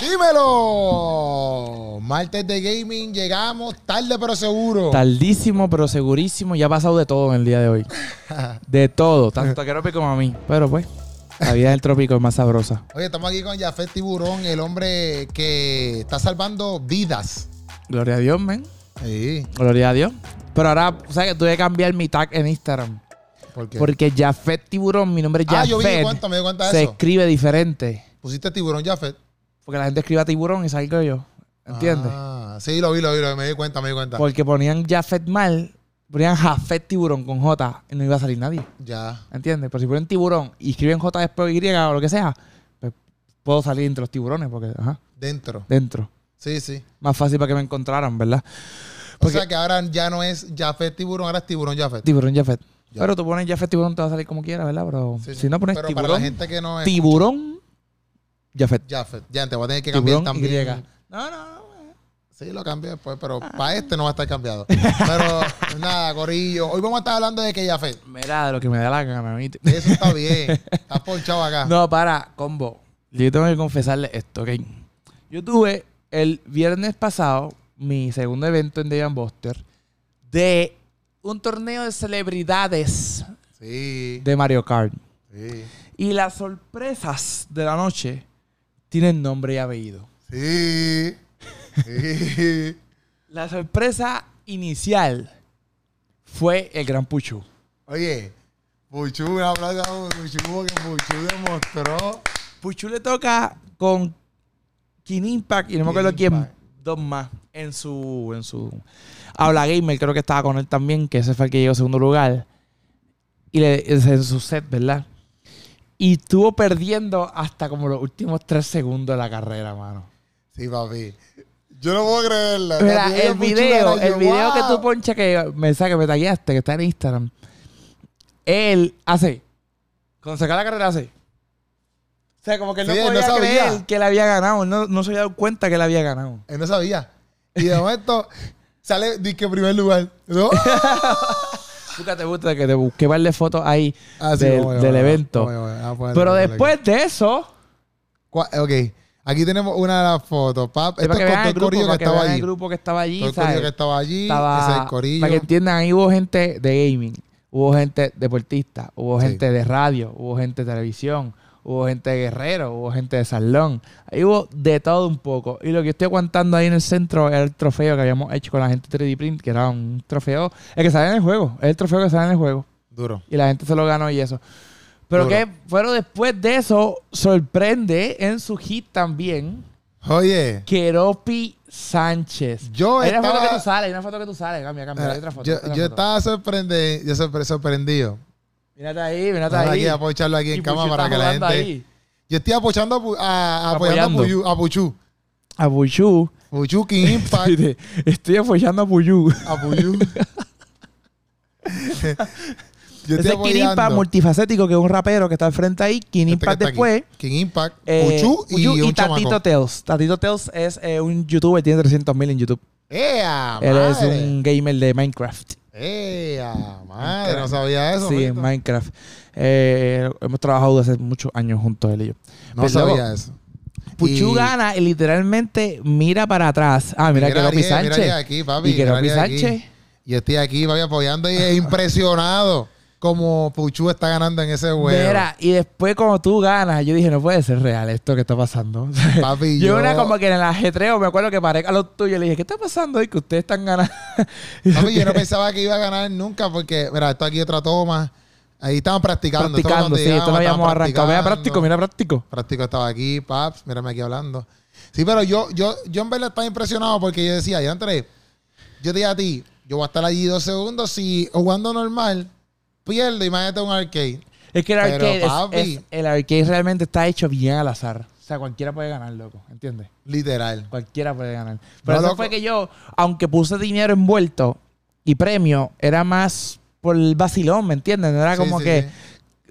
Dímelo. Martes de gaming, llegamos tarde pero seguro. Tardísimo, pero segurísimo. Ya ha pasado de todo en el día de hoy. De todo. Tanto que Tropico como a mí. Pero pues, la vida del trópico es más sabrosa. Oye, estamos aquí con Jafet Tiburón, el hombre que está salvando vidas. Gloria a Dios, men. Sí. Gloria a Dios. Pero ahora, ¿sabes que tuve que cambiar mi tag en Instagram? ¿Por qué? Porque Jafet Tiburón, mi nombre es ah, yo Jafet, cuenta, me di cuenta de se eso. escribe diferente. Pusiste Tiburón Jafet. Porque la gente escribe a tiburón y salgo yo. ¿Entiendes? Ah, sí, lo vi, lo vi, lo vi. Me di cuenta, me di cuenta. Porque ponían Jafet mal, ponían Jafet Tiburón con J y no iba a salir nadie. Ya. ¿Entiendes? Pero si ponen tiburón y escriben J después Y o lo que sea, pues puedo salir entre los tiburones porque, ajá, Dentro. dentro. Sí, sí. Más fácil para que me encontraran, ¿verdad? Porque- O sea que ahora ya no es Jafet Tiburón, ahora es Tiburón Jafet. Tiburón Jafet. Ya. Pero tú pones Jafet Tiburón, te va a salir como quieras, ¿verdad? Pero Sí, sí. si no pones Pero para tiburón, la gente que no es tiburón, Jafet. Jafet. Ya, te voy a tener que cambiar Tiburón también. Y. No, no, no. Sí, lo cambié después, pero para este no va a estar cambiado. Pero nada, Corillo. Hoy vamos a estar hablando de que Jafet. Mira, de lo que me da la gana, ¿viste? Eso está bien. Estás ponchado acá. No, para, combo. Yo tengo que confesarle esto, ¿ok? Yo tuve el viernes pasado mi segundo evento en Dave Buster de un torneo de celebridades Sí. de Mario Kart. Sí. Y las sorpresas de la noche tienen nombre y apellido. Sí. Sí. La sorpresa inicial fue el Gran Puchu. Oye, Puchu, un aplauso a Puchu, porque Puchu demostró. Puchu le toca con King Impact y no me acuerdo quién, dos más en su en su Habla Gamer, creo que estaba con él también, que ese fue el que llegó a segundo lugar. Y le, en su set, ¿verdad? Y estuvo perdiendo hasta como los últimos tres segundos de la carrera, mano. Sí, papi. Yo no puedo creerlo. Mira, el video, yo, el video que tú ponchas que mensaje me tagueaste, que está en Instagram. Él hace. Cuando saca la carrera hace. O sea, como que él no Sí, él no podía sabía. creer que él había ganado. Él no, no se había dado cuenta que él había ganado. Él no sabía. Y de momento sale, disque en primer lugar. ¿No? Búscate, búscate, que te busqué darle fotos ahí Ah, sí, del, ver, del ver, evento. vamos a ver, vamos a ponerle, Pero después de eso, Ok, aquí tenemos una de las fotos. Pap. es Esto es todo el corillo que estaba allí. el grupo que estaba allí, Todo el corillo que estaba allí. Estaba- ese es el corillo. Para que entiendan, ahí hubo gente de gaming, hubo gente deportista, hubo Sí. gente de radio, hubo gente de televisión, hubo gente de guerrero, hubo gente de salón. Ahí hubo de todo un poco. Y lo que estoy aguantando ahí en el centro era el trofeo que habíamos hecho con la gente 3D Print, que era un trofeo, el que sale en el juego, es el trofeo que sale en el juego. Duro. Y la gente se lo ganó y eso. Pero Duro. que fueron después de eso, sorprende en su hit también, Oye, Keropi Sánchez. yo Hay una foto que estaba... tú sales, hay una foto que tú sales, cambia, cambia, hay otra foto. yo, otra yo foto. estaba sorprendido. Yo sorpre- sorprendido. Mírate ahí, mírate ahí. aquí a apoyarlo aquí en Y cama para que la gente... ahí. Yo estoy apoyando a, a- apoyando a Apoyando. Puyu- a Puchu. A Puchu. Puchu King Impact. Estoy, estoy apoyando a Puchu. a Puyu. yo Ese es King Impact multifacético, que es un rapero que está al frente ahí. King Este Impact después. King Impact, eh, Puchu y, Puchu un Tatito chamaco. Tales. Tatito Tales es eh, un youtuber, tiene 300 mil en YouTube. ¡Ea, Él es madre! un gamer de Minecraft. ¡Ea, madre! No sabía eso. sí, en Minecraft. Eh, hemos trabajado desde hace muchos años juntos él y yo. No Pues, sabía luego, eso. Puchu Y- gana y literalmente mira para atrás. Ah, mira, que mira Sánchez. Aquí, papi. y que mira. Sánchez. Y estoy aquí, papi, apoyando y es impresionado como Puchu está ganando en ese juego. Mira, y después como tú ganas, yo dije, no puede ser real esto que está pasando. Papi, yo yo- una como que en el ajetreo me acuerdo que paré a los tuyos y le dije, ¿qué está pasando hoy que ustedes están ganando? Papi, yo no pensaba que iba a ganar nunca porque, mira, esto aquí otra toma. Ahí estaban practicando. Practicando, sí, esto lo habíamos arrancado. Mira, práctico, mira, práctico. Práctico estaba aquí, paps, mírame aquí hablando. Sí, pero yo, yo, yo en verdad estaba impresionado porque yo decía, ya Andrés, yo te dije a ti, yo voy a estar allí dos segundos si jugando normal, me meto un arcade. Es que el Pero, arcade, es- papi. es- el arcade realmente está hecho bien al azar. O sea, cualquiera puede ganar, loco. ¿Entiendes? Literal. Cualquiera puede ganar. Pero No, eso loco. fue que yo, aunque puse dinero envuelto y premio, era más por el vacilón, ¿me entiendes? No era Sí, como sí, que... sí.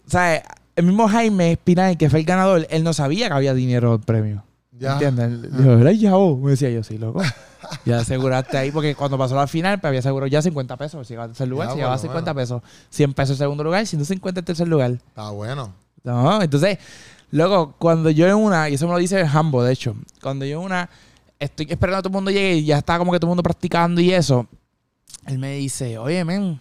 Sea, el mismo Jaime Espinal, que fue el ganador, él no sabía que había dinero en premio. Ya. ¿Entiendes? Él dijo, ¿era ya vos? Me decía yo, sí, loco. Ya aseguraste ahí, porque cuando pasó la final, pues había asegurado ya 50 pesos. Si llegaba al tercer lugar, Ya, se llevaba por lo 50 pesos. 100 pesos en segundo lugar, 150 en tercer lugar. Está bueno. No, entonces, Luego, cuando yo en una, y eso me lo dice Hambo, de hecho, cuando yo en una estoy esperando a todo el mundo llegue y ya está como que todo el mundo practicando y eso, él me dice, oye, men,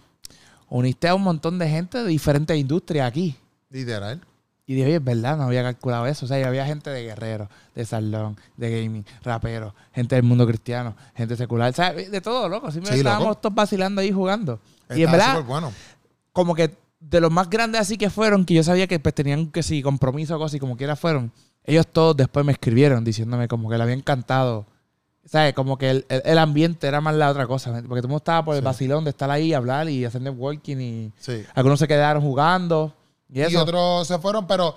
uniste a un montón de gente de diferentes industrias aquí. Literal. Y dije, oye, es verdad, no había calculado eso. O sea, había gente de guerrero, de salón, de gaming, rapero, gente del mundo cristiano, gente secular, o sea, de todo, loco. Siempre Sí, estábamos loco. todos vacilando ahí jugando. y en verdad, bueno. como que de los más grandes así que fueron, que yo sabía que pues tenían que sí, compromiso o cosas y como quiera fueron, ellos todos después me escribieron diciéndome como que le había encantado. ¿Sabes? Como que el, el- el ambiente era más la otra cosa. Porque todo el mundo estaba por el Sí. vacilón de estar ahí, hablar y hacer networking y algunos se quedaron jugando. Y otros se fueron, pero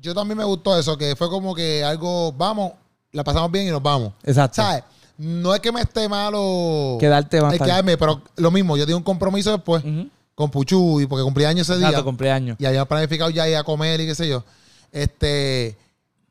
yo también me gustó eso, que fue como que algo, vamos, la pasamos bien y nos vamos. Exacto. ¿Sabes? No es que me esté malo Quedarte más tarde. quedarme, pero lo mismo, yo tengo un compromiso después con Puchu y porque cumplí años ese Exacto, día. cumpleaños. y había planificado ya ir a comer y qué sé yo. Este,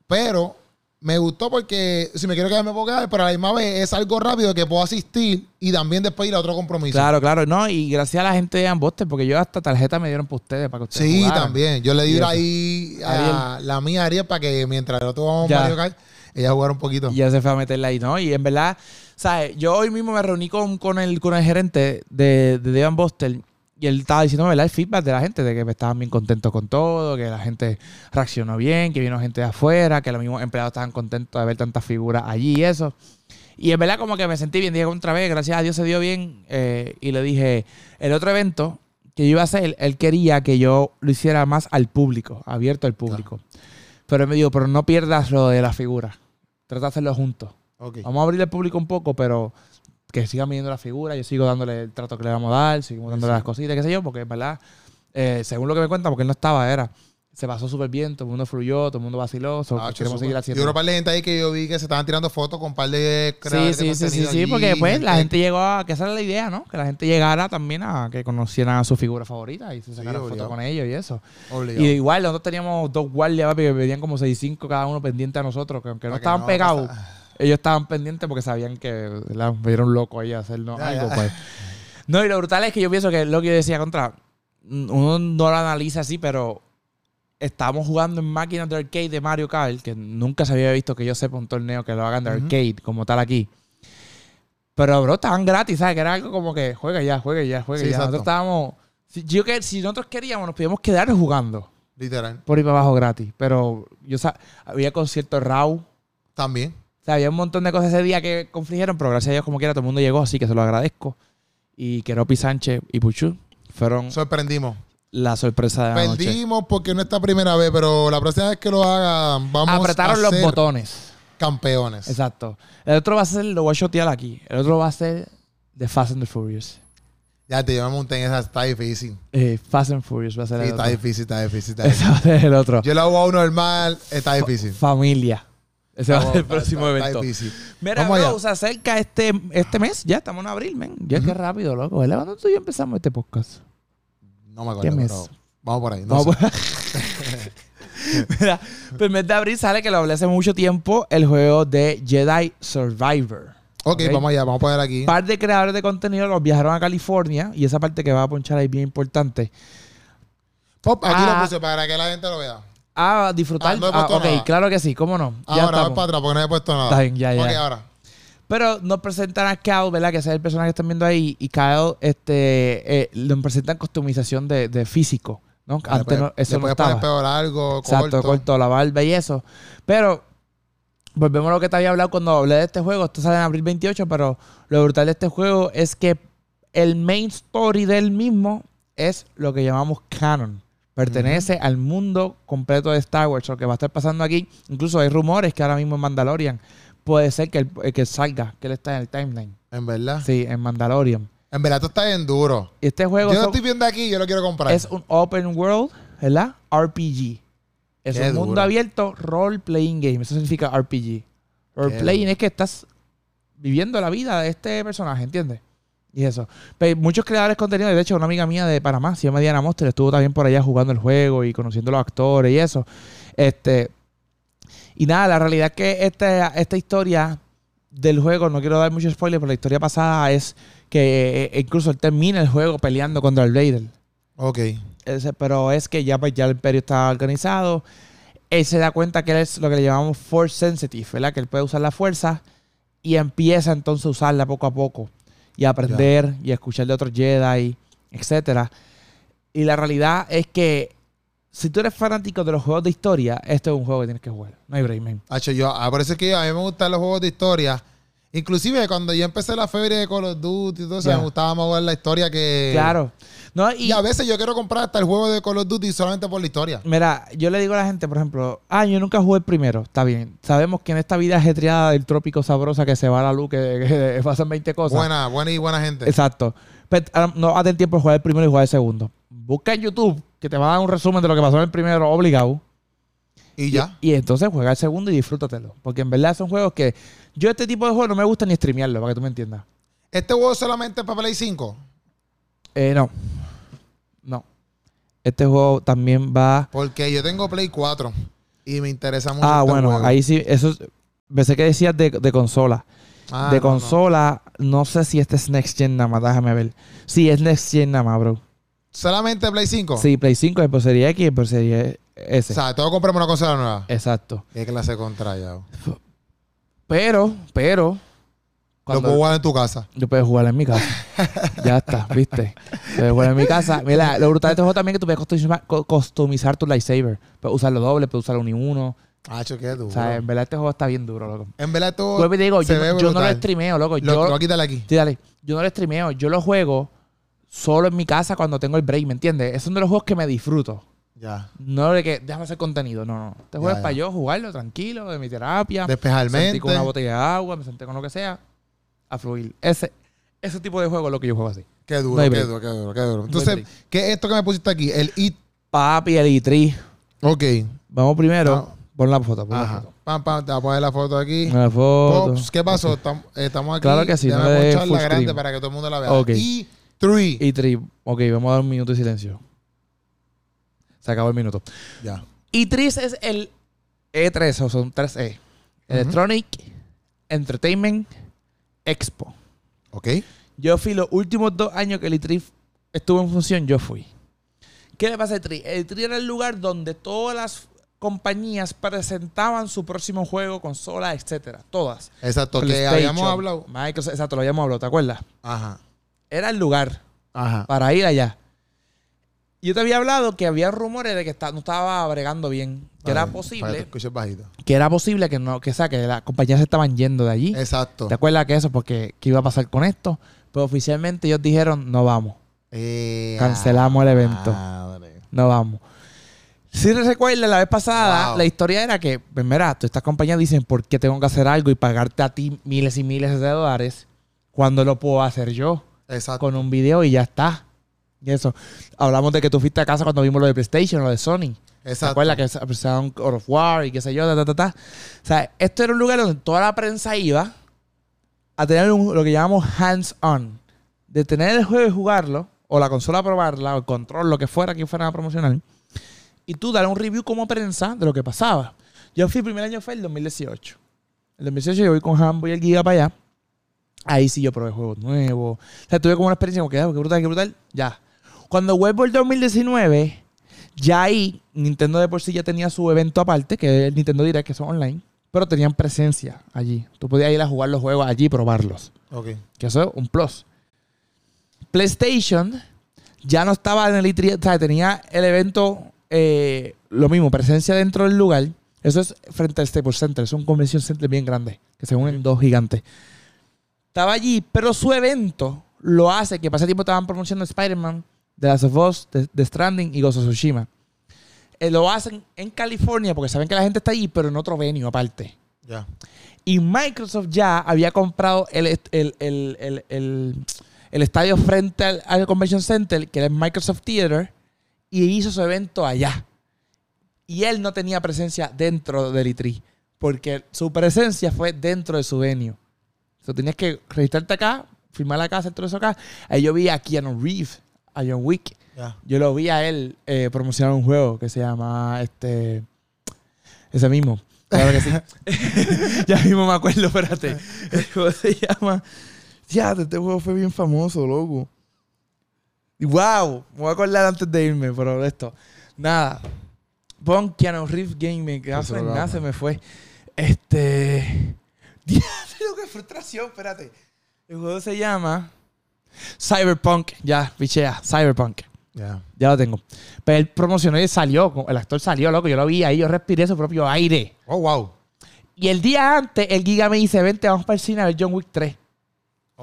pero me gustó porque si me quiero quedar me puedo quedar, pero a la misma vez es algo rápido que puedo asistir y también después ir a otro compromiso. Claro, claro. No, y gracias a la gente de Amboster, porque yo hasta tarjeta me dieron para ustedes, para que ustedes Sí, jugaran. también. Yo le di ahí a la mía a Ariel para que mientras el otro vamos a. Mario Kart, ella jugara un poquito. Y ya se fue a meterla ahí, ¿no? Y en verdad, ¿sabes? Yo hoy mismo me reuní con, con, el, con el gerente de, de Buster y él estaba diciendo, ¿verdad? El feedback de la gente, de que estaban bien contentos con todo, que la gente reaccionó bien, que vino gente de afuera, que los mismos empleados estaban contentos de ver tantas figuras allí y eso. Y en verdad como que me sentí bien, dije otra vez, gracias a Dios se dio bien. eh, y le dije, el otro evento que yo iba a hacer, él quería que yo lo hiciera más al público, abierto al público. Pero él me dijo, pero no pierdas lo de la figura. Trata de hacerlo juntos. Vamos a abrir el público un poco, pero que sigan midiendo la figura. Yo sigo dándole el trato que le vamos a dar, seguimos dándole Sí. las cositas, qué sé yo, porque en verdad, eh, según lo que me cuentan, porque él no estaba, era. Se pasó súper bien, todo el mundo fluyó, todo el mundo vaciló. so, Ah, queremos seguir Y haciendo. hubo un par de gente ahí que yo vi que se estaban tirando fotos con un par de Sí, creadores de sí, sí, sí, sí, allí, porque pues la gente llegó a, que esa era la idea, ¿no? Que la gente llegara también a que conocieran a su figura favorita y se sacaran fotos obligado. con ellos y eso. Obligado. Y igual, nosotros teníamos dos guardias, papi, que venían como 6-5 cada uno pendiente a nosotros, que aunque no Para estaban no pegados, pasa- ellos estaban pendientes porque sabían que me dieron loco ahí a hacernos Ya, algo, ya. pues. No, y lo brutal es que yo pienso que lo que yo decía contra, uno no lo analiza así, pero estábamos jugando en máquinas de arcade de Mario Kart, que nunca se había visto que yo sepa un torneo que lo hagan de arcade como tal aquí. Pero, bro, estaban gratis, ¿sabes? Que era algo como que juega ya, juega ya, juega Sí, ya. Nosotros estábamos... Si, yo que, si nosotros queríamos, nos podíamos quedar jugando Literal. por ahí para abajo gratis. Pero yo había conciertos RAW. También. O sea, había un montón de cosas ese día que confligieron, pero gracias a Dios, como quiera, todo el mundo llegó, así que se lo agradezco. Y Keropi Sánchez y Puchu fueron Sorprendimos. la sorpresa de la noche. Perdimos porque no es esta primera vez, pero la próxima vez que lo hagan, vamos Apretaron a los ser botones. campeones. Exacto. El otro va a ser, lo voy a shotear aquí. El otro va a ser The Fast and the Furious. Ya te yo me monté en esa, está difícil. Eh, Fast and Furious va a ser Sí, el está otro. difícil, está difícil. Está Ese difícil. va a ser el otro. Yo lo hago a uno normal, está difícil. Familia. Ese va a ser el próximo evento. Mira, Vamos bro, se acerca este, este mes. Ya estamos en abril, men. Ya qué rápido, loco. ¿Cuándo tú y yo empezamos este podcast? No me ¿Qué acuerdo, mes? pero vamos por ahí. No Vamos sé. por- Mira, pues el mes de abril sale que lo hablé hace mucho tiempo, el juego de Jedi Survivor. ok, ok. vamos allá, vamos a poner aquí. Un par de creadores de contenido los viajaron a California y esa parte que va a ponchar ahí bien importante. Pop, aquí Ah. lo puse para que la gente lo vea. A disfrutar. Ah, no he Ah, ok, nada. claro que sí, cómo no. Ya Ahora, voy estamos. para atrás porque no he puesto nada. Está bien, ya, ya. Ok, ahora. Pero nos presentan a Kyle, ¿verdad? Que ese es el personaje que están viendo ahí. Y Kyle, este, eh, nos presentan customización de, de físico, ¿no? Le Antes puedes- no- eso le no estaba. pelo largo, Exacto, corto. corto. la barba y eso. Pero, volvemos a lo que te había hablado cuando hablé de este juego. Esto sale en abril 28, pero lo brutal de este juego es que el main story del mismo es lo que llamamos canon. Pertenece al mundo completo de Star Wars, lo que va a estar pasando aquí. Incluso hay rumores que ahora mismo en Mandalorian puede ser que, el- que salga, que él está en el timeline. En verdad. Sí, en Mandalorian. En verdad, esto está bien duro. Este Yo juego lo son- estoy viendo aquí, yo lo quiero comprar. es un open world, ¿verdad? RPG. Es Qué un mundo abierto, role playing game. Eso significa RPG. Role Qué playing duro. es que estás viviendo la vida de este personaje, ¿entiendes? Y eso. Pero muchos creadores de contenido, de hecho, una amiga mía de Panamá, se llama Diana Monster, estuvo también por allá jugando el juego y conociendo a los actores y eso. Este. Y nada, la realidad es que esta, esta historia del juego, no quiero dar mucho spoiler, pero la historia pasada es que eh, incluso él termina el juego peleando contra el Vader. Ok. Ese- pero es que ya, pues, ya el imperio está organizado. él se da cuenta que él es lo que le llamamos force sensitive, ¿verdad? Que él puede usar la fuerza y empieza entonces a usarla poco a poco y aprender y escuchar de otros Jedi, etcétera. Y la realidad es que si tú eres fanático de los juegos de historia, este es un juego que tienes que jugar. No hay break, man. Hacho, yo, ah, por eso es que a mí me gustan los juegos de historia. Inclusive cuando yo empecé la febre de Call of Duty y todo eso, me gustaba más ver la historia que... Claro. No, y, Y a veces yo quiero comprar hasta el juego de Call of Duty solamente por la historia. Mira, yo le digo a la gente, por ejemplo, ah, yo nunca jugué el primero. Está bien. Sabemos que en esta vida ajetreada del trópico sabrosa que se va a la luz, que, que pasan 20 cosas. Buena, buena y buena gente. Exacto. Pero ah, no vas a tener tiempo de jugar el primero y jugar el segundo. Busca en YouTube, que te va a dar un resumen de lo que pasó en el primero, obligado. Y ya. Y, entonces juega el segundo y disfrútatelo. Porque en verdad son juegos que. Yo, este tipo de juegos no me gusta ni streamearlo, para que tú me entiendas. ¿Este juego es solamente para Play 5? Eh, no. No. Este juego también va. Porque yo tengo Play 4 y me interesa mucho Ah, este bueno, juego. ahí sí. Eso es- Pensé que decías de, de consola. Ah, de no, consola, no, sé si este es Next Gen nada más, déjame ver. Sí, es Next Gen nada más, bro. ¿Solamente Play 5? Sí, Play 5, después sería X, después sería O S. sea, tengo que comprarme una consola nueva. Exacto. ¿Qué clase contra ya? Pero, pero. Lo cuando- puedo jugar en tu casa. Yo puedo jugar en mi casa. ya está, ¿viste? Puedes jugar en mi casa. Mira, lo brutal de este juego también es que tú puedes customizar, customizar tu lightsaber. Puedes usarlo doble, puedes usarlo ni uno. Hacho, qué duro. O sea, en verdad este juego está bien duro, loco. en verdad todo y te digo, se yo, ve no- yo no lo streameo, loco. Lo, lo Yo, voy a quitarle aquí. sí, dale. Yo no lo streameo. Yo lo juego solo en mi casa cuando tengo el break, ¿me entiendes? Es uno de los juegos que me disfruto. Ya. No de que déjame hacer contenido, no, no. Este juego es para yo jugarlo tranquilo, de mi terapia. Despejar Me mente. con una botella de agua, me senté con lo que sea, a fluir. Ese, ese tipo de juego es lo que yo juego así. Qué duro, No qué duro, qué duro, qué duro. Entonces. ¿qué es esto que me pusiste aquí? El IT. Papi, el E3. Ok. Vamos primero. Ah. Pon la foto, pon la Ajá. foto. Pam, pam, te voy a poner la foto aquí. La foto. Pops, ¿qué pasó? Estamos, estamos aquí. Claro que sí, Déjame no poncharla full grande screen. para que todo el mundo la vea. Ok. Y 3. E3. Ok, vamos a dar un minuto de silencio. Se acabó el minuto. Ya. E3 es el E3, o son 3E. Electronic Entertainment Expo. Ok. Yo fui los últimos dos años que el E3 estuvo en función, yo fui. ¿Qué le pasa al E3? El E3 era el lugar donde todas las compañías presentaban su próximo juego, consola, etcétera. Todas. Exacto, que habíamos hablado. Microsoft, exacto, lo habíamos hablado, ¿te acuerdas? Ajá. Era el lugar Ajá. para ir allá. Yo te había hablado que había rumores de que está- no estaba bregando bien. Que era que posible, escuches bajito. que era posible que no, que, o sea, que las compañías se estaban yendo de allí. Exacto. ¿Te acuerdas que eso? Porque ¿qué iba a pasar con esto? Pero oficialmente ellos dijeron, no vamos, Eh, Cancelamos el evento. madre. no vamos. Si recuerdas, la vez pasada, Wow. la historia era que, pues mira, todas estas compañías dicen, ¿por qué tengo que hacer algo y pagarte a ti miles y miles de dólares cuando lo puedo hacer yo? Exacto. con un video y ya está. Y eso. Hablamos de que tú fuiste a casa cuando vimos lo de PlayStation, lo de Sony. ¿Te Exacto. acuerdas que presentaron God of War y qué sé yo? Ta, ta, ta, ta? O sea, esto era un lugar donde toda la prensa iba a tener un- lo que llamamos hands-on. De tener el juego y jugarlo, o la consola a probarla, o el control, lo que fuera que fueran a promocionar. Y tú dar un review como prensa de lo que pasaba. Yo fui, el primer año fue el 2018. El 2018 yo voy con Hambo y el Giga para allá. Ahí sí yo probé juegos nuevos. O sea, tuve como una experiencia como que, ah, qué brutal, qué brutal. Ya. Cuando vuelvo el 2019, ya ahí Nintendo de por sí ya tenía su evento aparte, que es el Nintendo Direct, que son online. Pero tenían presencia allí. Tú podías ir a jugar los juegos allí y probarlos. Ok. Que eso es un plus. PlayStation ya no estaba en el E3, o sea, tenía el evento, eh, lo mismo, presencia dentro del lugar. Eso es frente al Staples Center, es un convention center bien grande, que se unen dos gigantes. Estaba allí, pero su evento lo hace, que pasa tiempo estaban promocionando Spider-Man, The Last of Us, The, The Stranding y Ghost of Tsushima. Eh, lo hacen en California porque saben que la gente está allí, pero en otro venue aparte. Ya. Y Microsoft ya había comprado el, el, el, el, el- estadio frente al, al Convention Center, que era el Microsoft Theater, y hizo su evento allá. Y él no tenía presencia dentro del E3, porque su presencia fue dentro de su venue. O sea, tenías que registrarte acá, firmar la casa, todo eso acá. Ahí yo vi a Keanu Reeves, a John Wick. Yo lo vi a él eh, promocionar un juego que se llama este. Ese mismo. Claro que sí. ya mismo me acuerdo, espérate. El juego se llama. Ya, este juego fue bien famoso, loco. Y wow, me voy a acordar antes de irme, pero esto. Nada. Cyberpunk Keanu Reeves Eso lo nada, se me fue. Este. Dios, qué frustración, espérate. El juego se llama Cyberpunk. Ya, pichea. Cyberpunk. Ya. Ya lo tengo. Pero él promocionó y salió. El actor salió, loco. Yo lo vi ahí. Yo respiré su propio aire. Oh, wow. Y el día antes, el Giga me dice: Vente, vamos para el cine a ver John Wick 3.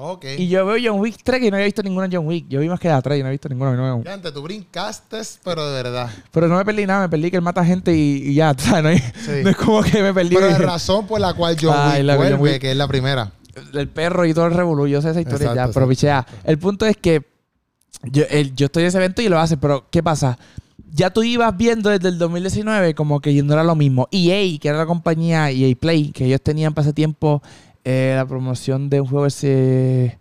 Ok. Y yo veo John Wick 3 que no había visto ninguna John Wick. Yo vi más que la 3 y no he visto ninguna. no- Ya, antes tú brincaste, pero de verdad. Pero no me perdí nada. Me perdí que él mata gente y, y ya. ¿sabes? No, hay- Sí. no es como que me perdí. Pero la razón por la cual John Ay, Wick John vuelve, Wick. que es la primera. El perro y todo el revolú. Yo sé esa historia Exacto, ya, exacto, pero pichea. El punto es que yo, el- yo estoy en ese evento y lo hace, pero ¿qué pasa? Ya tú ibas viendo desde el 2019 como que no era lo mismo. EA, que era la compañía EA Play, que ellos tenían para ese tiempo eh, la promoción de un juego ese...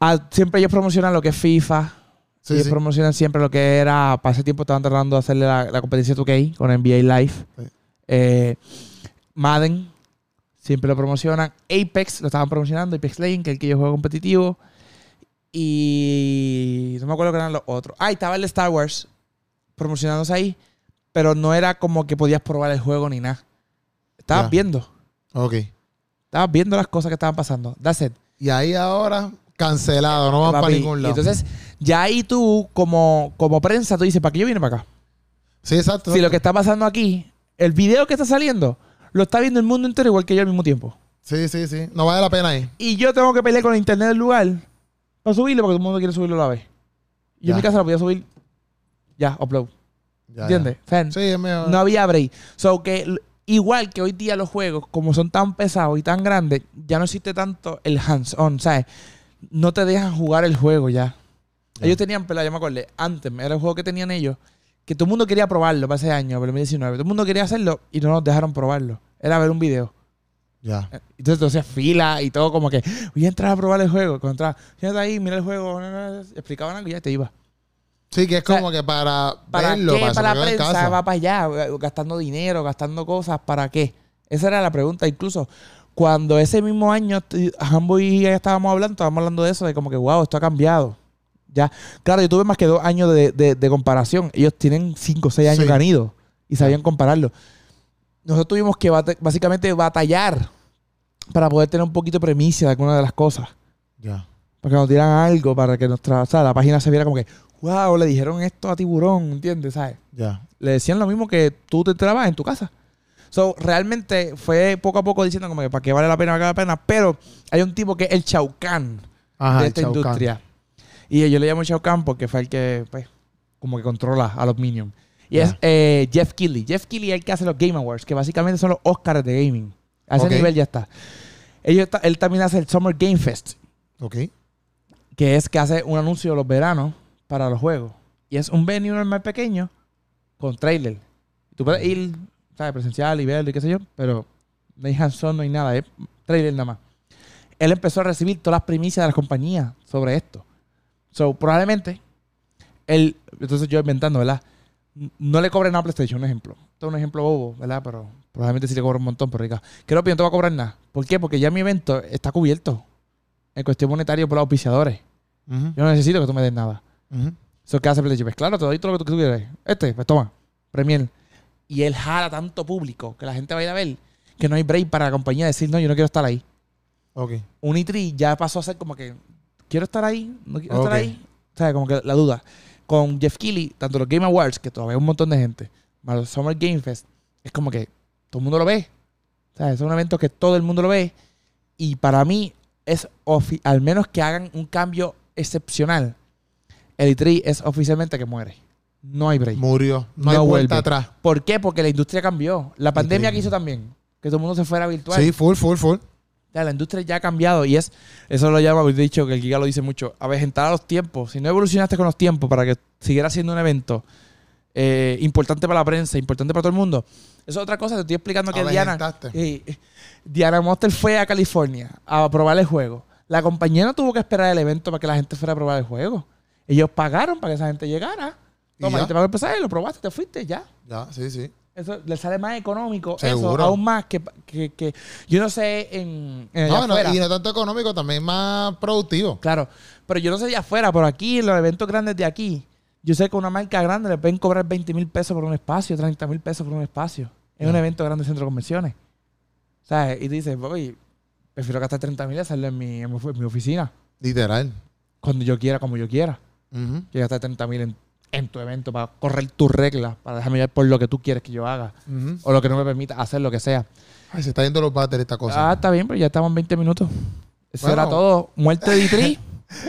Ah, siempre ellos promocionan lo que es FIFA. Sí, ellos sí. promocionan siempre lo que era... Para ese tiempo estaban tratando de hacerle la, la competencia 2K con NBA Live. Sí. Eh, Madden siempre lo promocionan. Apex lo estaban promocionando. Apex Legends, que es el que yo juego competitivo. Y no me acuerdo que eran los otros. Ah, y estaba el de Star Wars promocionándose ahí. Pero no era como que podías probar el juego ni nada. Estabas viendo. Ok. Estabas viendo las cosas que estaban pasando. That's it. Y ahí ahora, cancelado, no van para ningún Y lado. entonces, ya ahí tú, como, como prensa, tú dices, ¿para qué yo vine para acá? sí, exacto. Si lo que está pasando aquí, el video que está saliendo, lo está viendo el mundo entero igual que yo al mismo tiempo. Sí, sí, sí. No vale la pena ahí. Y yo tengo que pelear con el internet del lugar para subirlo porque todo el mundo quiere subirlo a la vez. Yo en mi casa lo podía subir. Ya, upload. Ya, ¿Entiendes? Sí, es mejor. no había break. So que igual que hoy día los juegos, como son tan pesados y tan grandes, ya no existe tanto el hands-on, ¿sabes? No te dejan jugar el juego ya. Ellos tenían, pero ya me acordé, antes era el juego que tenían ellos, que todo el mundo quería probarlo para ese año, para el 2019. Todo el mundo quería hacerlo y no nos dejaron probarlo. Era ver un video. Ya. Entonces tú hacías fila y todo como que voy a entrar a probar el juego. Cuando entraba, "Siéntate ahí, mira el juego, no, no, no", explicaban algo y ya te iba. Sí, que es sea, como que para, ¿Para verlo, qué para, para la prensa va para allá? eh, Gastando dinero, gastando cosas, ¿para qué? Esa era la pregunta. Incluso cuando ese mismo año Hambo y yo estábamos hablando, estábamos hablando de eso, de como que, wow, esto ha cambiado. Ya, claro, yo tuve más que dos años de, de- de comparación. Ellos tienen cinco o seis años Sí. ido y sabían compararlo. Nosotros tuvimos que básicamente batallar para poder tener un poquito de premisa de alguna de las cosas. Ya. Para que nos dieran algo, para que nuestra, o sea, la página se viera como que, wow, le dijeron esto a Tiburón, ¿entiendes? ¿Sabes? Ya. Le decían lo mismo que tú te enterabas en tu casa. So, realmente fue poco a poco diciendo como que para qué vale la pena, vale la pena. Pero hay un tipo que es el Chaucán Ajá, de esta industria. Y yo le llamo Chaucán porque fue el que, pues, como que controla a los Minions. Y Ya. es eh, Jeff Keighley. Jeff Keighley es el que hace los Game Awards, que básicamente son los Oscars de gaming. A ese Ok. nivel ya está. Ellos él también hace el Summer Game Fest Ok. que es que hace un anuncio los veranos para los juegos. Y es un venue normal pequeño con trailer. Tú puedes ir, ¿sabes? Presencial y verlo y qué sé yo, pero no hay hands-on, no hay nada, es trailer nada más. Él empezó a recibir todas las primicias de las compañías sobre esto. So, probablemente, él, entonces yo inventando, ¿verdad? No le cobren nada a PlayStation, un ejemplo. Esto es un ejemplo bobo, ¿verdad? Pero probablemente sí le cobra un montón, pero diga, creo que no te va a cobrar nada. ¿Por qué? Porque ya mi evento está cubierto en cuestión monetaria por los auspiciadores. Yo no necesito que tú me des nada. ujú. Eso que hace PlayStation. Pues claro, te doy todo lo que tú quieras. Este, pues toma. Premier. Y él jala tanto público que la gente va a ir a ver que no hay break para la compañía decir, no, yo no quiero estar ahí. Ok. Unitri ya pasó a ser como que, quiero estar ahí, no quiero Ok. estar ahí. O sea, como que la duda. Con Jeff Keighley, tanto los Game Awards, que todavía hay un montón de gente, más los Summer Game Fest, es como que todo el mundo lo ve. O sea, es un evento que todo el mundo lo ve. Y para mí es, al menos que hagan un cambio excepcional, el E3 es oficialmente que muere. No hay break. Murió. No, No hay vuelta vuelve. atrás. ¿Por qué? Porque la industria cambió. La pandemia que hizo también. Que todo el mundo se fuera virtual. Sí, full, full, full. La industria ya ha cambiado y es, eso lo llama, he dicho que el Giga lo dice mucho, avejentar a los tiempos. Si no evolucionaste con los tiempos para que siguiera siendo un evento eh, importante para la prensa, importante para todo el mundo, eso es otra cosa. Te estoy explicando que Diana, eh, Diana Monster fue a California a probar el juego. La compañía no tuvo que esperar el evento para que la gente fuera a probar el juego. Ellos pagaron para que esa gente llegara. ¿Y Toma, y te pagó el pasaje, lo probaste, te fuiste, ya. Ya, sí, sí. Eso le sale más económico. Eso, aún más que, que, que- yo no sé en, en No, no, y no tanto económico, también más productivo. Claro, pero yo no sé de afuera, pero aquí en los eventos grandes de aquí, Yo sé que una marca grande le pueden cobrar 20 mil pesos por un espacio, 30 mil pesos por un espacio. En un evento grande de centro de convenciones. ¿Sabes? Y tú dices, voy, prefiero gastar 30 mil y hacerlo en mi, en mi oficina. Literal. Cuando yo quiera, como yo quiera. Ujú, Que gastar 30 mil en, en tu evento para correr tus reglas, para dejarme llevar por lo que tú quieres que yo haga. O lo que no me permita hacer lo que sea. Ay, se está yendo los batters esta cosa. Ah, está bien, pero ya estamos en 20 minutos. Eso Bueno. era todo. Muerte de Itri.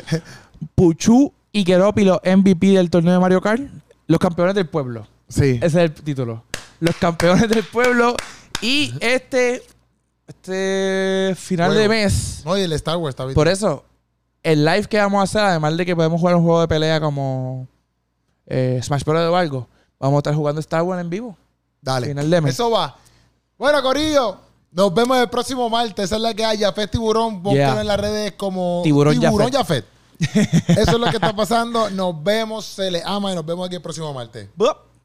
Puchu y Querópilo, MVP del torneo de Mario Kart. Los campeones del pueblo. sí. Ese es el título. Los campeones del pueblo. Y este, este final de mes. No, y el Star Wars está bien. Por eso, el live que vamos a hacer, además de que podemos jugar un juego de pelea como eh, Smash Bros. o algo, vamos a estar jugando Star Wars en vivo. Dale. Final de mes. Eso va. Bueno, Corillo. Nos vemos el próximo martes. Esa es la que hay. Jafet Tiburón. Búsquenlo Yeah. en las redes como Tiburón Jafet. Eso es lo que está pasando. Nos vemos. Se le ama y nos vemos aquí el próximo martes.